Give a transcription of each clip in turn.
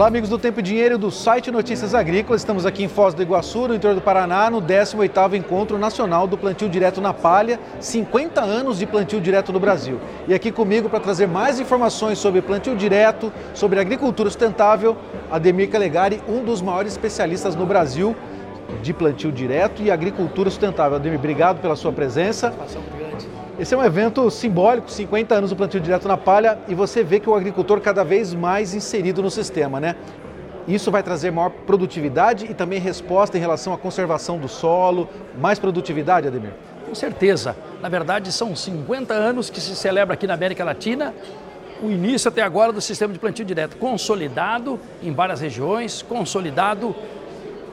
Olá, amigos do Tempo e Dinheiro do site Notícias Agrícolas. Estamos aqui em Foz do Iguaçu, no interior do Paraná, no 18º Encontro Nacional do Plantio Direto na Palha, 50 anos de plantio direto no Brasil. E aqui comigo para trazer mais informações sobre plantio direto, sobre agricultura sustentável, Ademir Calegari, um dos maiores especialistas no Brasil de plantio direto e agricultura sustentável. Ademir, obrigado pela sua presença. Esse é um evento simbólico, 50 anos do plantio direto na palha, e você vê que o agricultor cada vez mais inserido no sistema, né? Isso vai trazer maior produtividade e também resposta em relação à conservação do solo, mais produtividade, Ademir? Com certeza. Na verdade, são 50 anos que se celebra aqui na América Latina o início até agora do sistema de plantio direto, consolidado em várias regiões, consolidado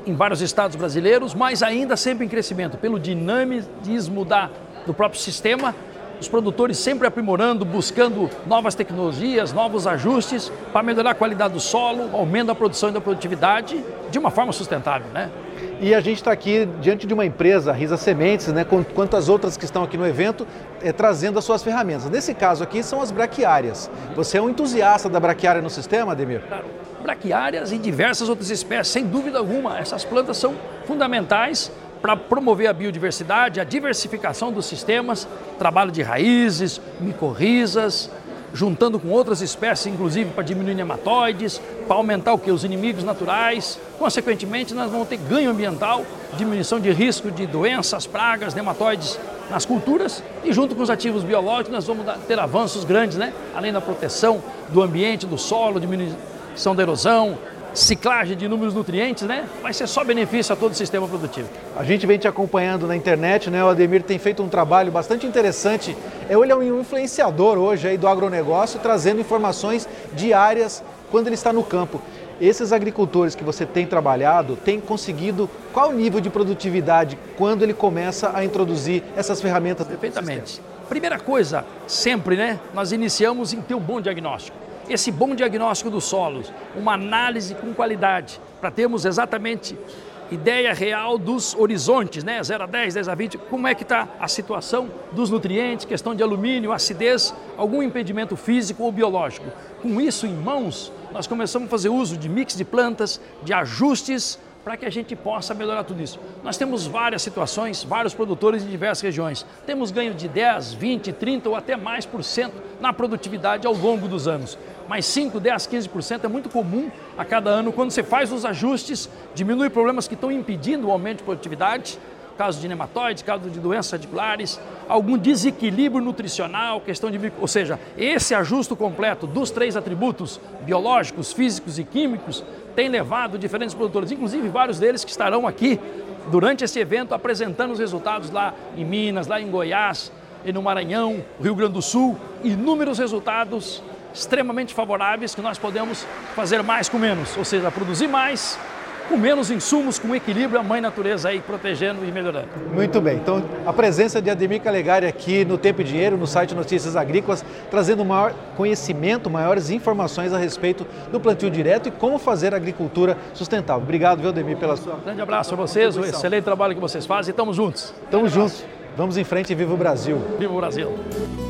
em vários estados brasileiros, mas ainda sempre em crescimento, pelo dinamismo da do próprio sistema, os produtores sempre aprimorando, buscando novas tecnologias, novos ajustes para melhorar a qualidade do solo, aumento da produção e da produtividade de uma forma sustentável, né? E a gente está aqui diante de uma empresa, Risa Sementes, né, quanto as outras que estão aqui no evento, é, trazendo as suas ferramentas. Nesse caso aqui são as braquiárias. Você é um entusiasta da braquiária no sistema, Ademir? Claro. Braquiárias e diversas outras espécies, sem dúvida alguma. Essas plantas são fundamentais para promover a biodiversidade, a diversificação dos sistemas, trabalho de raízes, micorrizas, juntando com outras espécies, inclusive para diminuir nematóides, para aumentar o que? Os inimigos naturais. Consequentemente, nós vamos ter ganho ambiental, diminuição de risco de doenças, pragas, nematóides nas culturas e junto com os ativos biológicos nós vamos ter avanços grandes, né? Além da proteção do ambiente, do solo, diminuição da erosão, ciclagem de inúmeros nutrientes, né? Vai ser só benefício a todo o sistema produtivo. A gente vem te acompanhando na internet, né? O Ademir tem feito um trabalho bastante interessante. Ele é um influenciador hoje aí do agronegócio, trazendo informações diárias quando ele está no campo. Esses agricultores que você tem trabalhado têm conseguido qual nível de produtividade quando ele começa a introduzir essas ferramentas? Perfeitamente. Primeira coisa, sempre, né? Nós iniciamos em ter um bom diagnóstico esse bom diagnóstico dos solos, uma análise com qualidade, para termos exatamente ideia real dos horizontes, né? 0 a 10, 10 a 20, como é que está a situação dos nutrientes, questão de alumínio, acidez, algum impedimento físico ou biológico. Com isso em mãos, nós começamos a fazer uso de mix de plantas, de ajustes para que a gente possa melhorar tudo isso. Nós temos várias situações, vários produtores em diversas regiões. Temos ganho de 10, 20, 30 ou até mais por cento na produtividade ao longo dos anos. Mas 5, 10, 15% é muito comum a cada ano quando você faz os ajustes, diminui problemas que estão impedindo o aumento de produtividade, caso de nematóides, caso de doenças radiculares, algum desequilíbrio nutricional, questão de. Ou seja, esse ajuste completo dos três atributos biológicos, físicos e químicos tem levado diferentes produtores, inclusive vários deles que estarão aqui durante esse evento apresentando os resultados lá em Minas, lá em Goiás e no Maranhão, Rio Grande do Sul, inúmeros resultados extremamente favoráveis que nós podemos fazer mais com menos, ou seja, produzir mais com menos insumos, com equilíbrio, a mãe natureza aí protegendo e melhorando. Muito bem, então a presença de Ademir Calegari aqui no Tempo e Dinheiro, no site Notícias Agrícolas, trazendo maior conhecimento, maiores informações a respeito do plantio direto e como fazer agricultura sustentável. Obrigado, viu, Ademir, pela sua. Grande abraço a vocês, o excelente trabalho que vocês fazem e estamos juntos. Estamos juntos. Vamos em frente e viva o Brasil. Viva o Brasil.